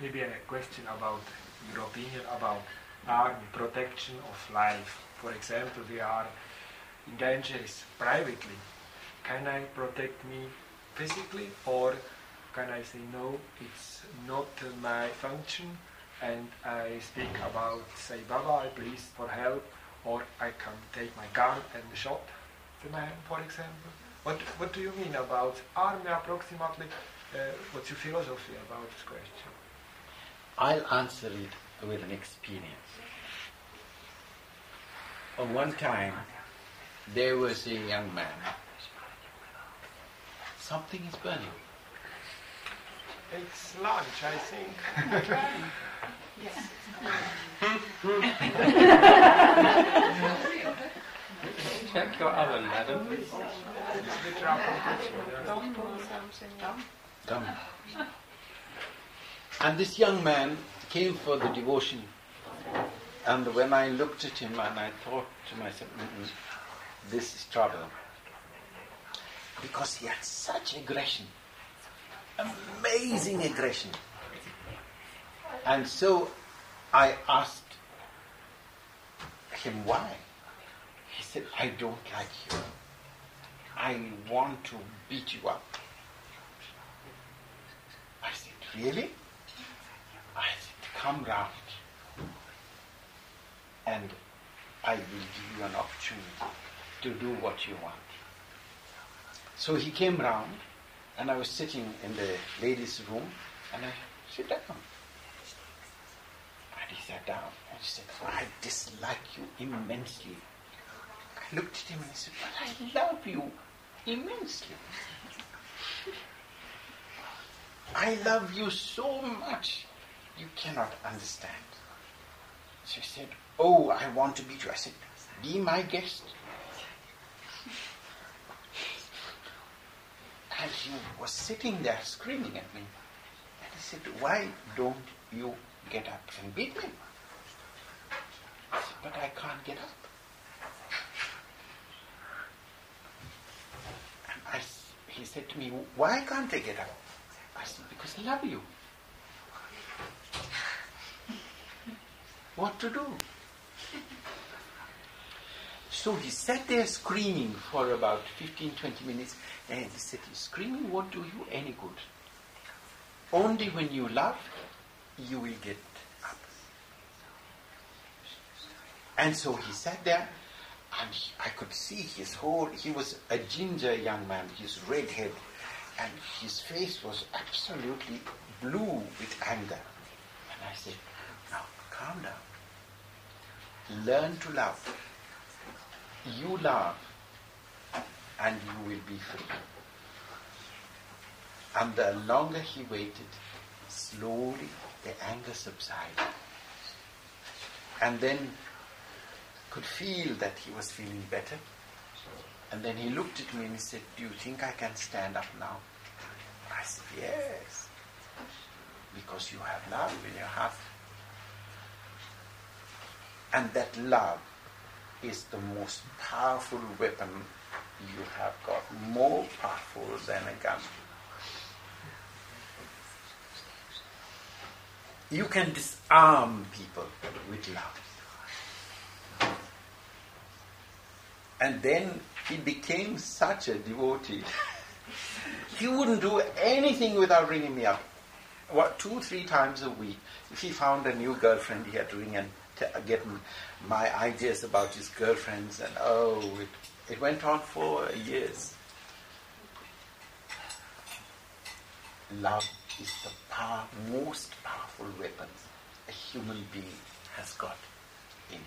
maybe a question about your opinion about army protection of life. For example, we are in dangers privately. Can I protect me physically, or can I say no? It's not my function, and I speak about say bye bye, please for help, or I can take my gun and shot the man, for example. What What do you mean about army approximately? Uh, what's your philosophy about this question? I'll answer it with an experience. On one time, there was a young man. Something is burning. It's lunch, I think. Check your oven, madam. Come. And this young man came for the devotion. And when I looked at him and I thought to myself, "Mm-mm, this is trouble. Because he had such aggression, amazing aggression. And so I asked him why. He said, I don't like you. I want to beat you up. I said, Really? I Come round and I will give you an opportunity to do what you want. So he came round and I was sitting in the ladies' room and I said down. And he sat down and he said, I dislike you immensely. I looked at him and I said, But I love you immensely. I love you so much, you cannot understand. She said, Oh, I want to. I said, Be my guest. And he was sitting there screaming at me. And he said, Why don't you get up and beat me? I said, But I can't get up. And I, he said to me, Why can't I get up? I said, Because I love you. What to do? So he sat there screaming for about 15, 20 minutes, and he said, Screaming won't do you any good. Only when you love, you will get up. And so he sat there, and he- I could see his whole, he was a ginger young man, his red head, and his face was absolutely blue with anger. And I said, Now calm down. Learn to love. You love, and you will be free. And the longer he waited, slowly the anger subsided. And then could feel that he was feeling better. And then he looked at me and he said, Do you think I can stand up now? I said, Yes. Because you have love in your heart. And that love is the most powerful weapon you have got, more powerful than a gun. You can disarm people with love. And then he became such a devotee. he wouldn't do anything without ringing me up. What, two, three times a week. If he found a new girlfriend, he had to ring and t- get my ideas about his girlfriends. And oh, it, it went on for years. Love is the power, most powerful weapon a human being has got in him.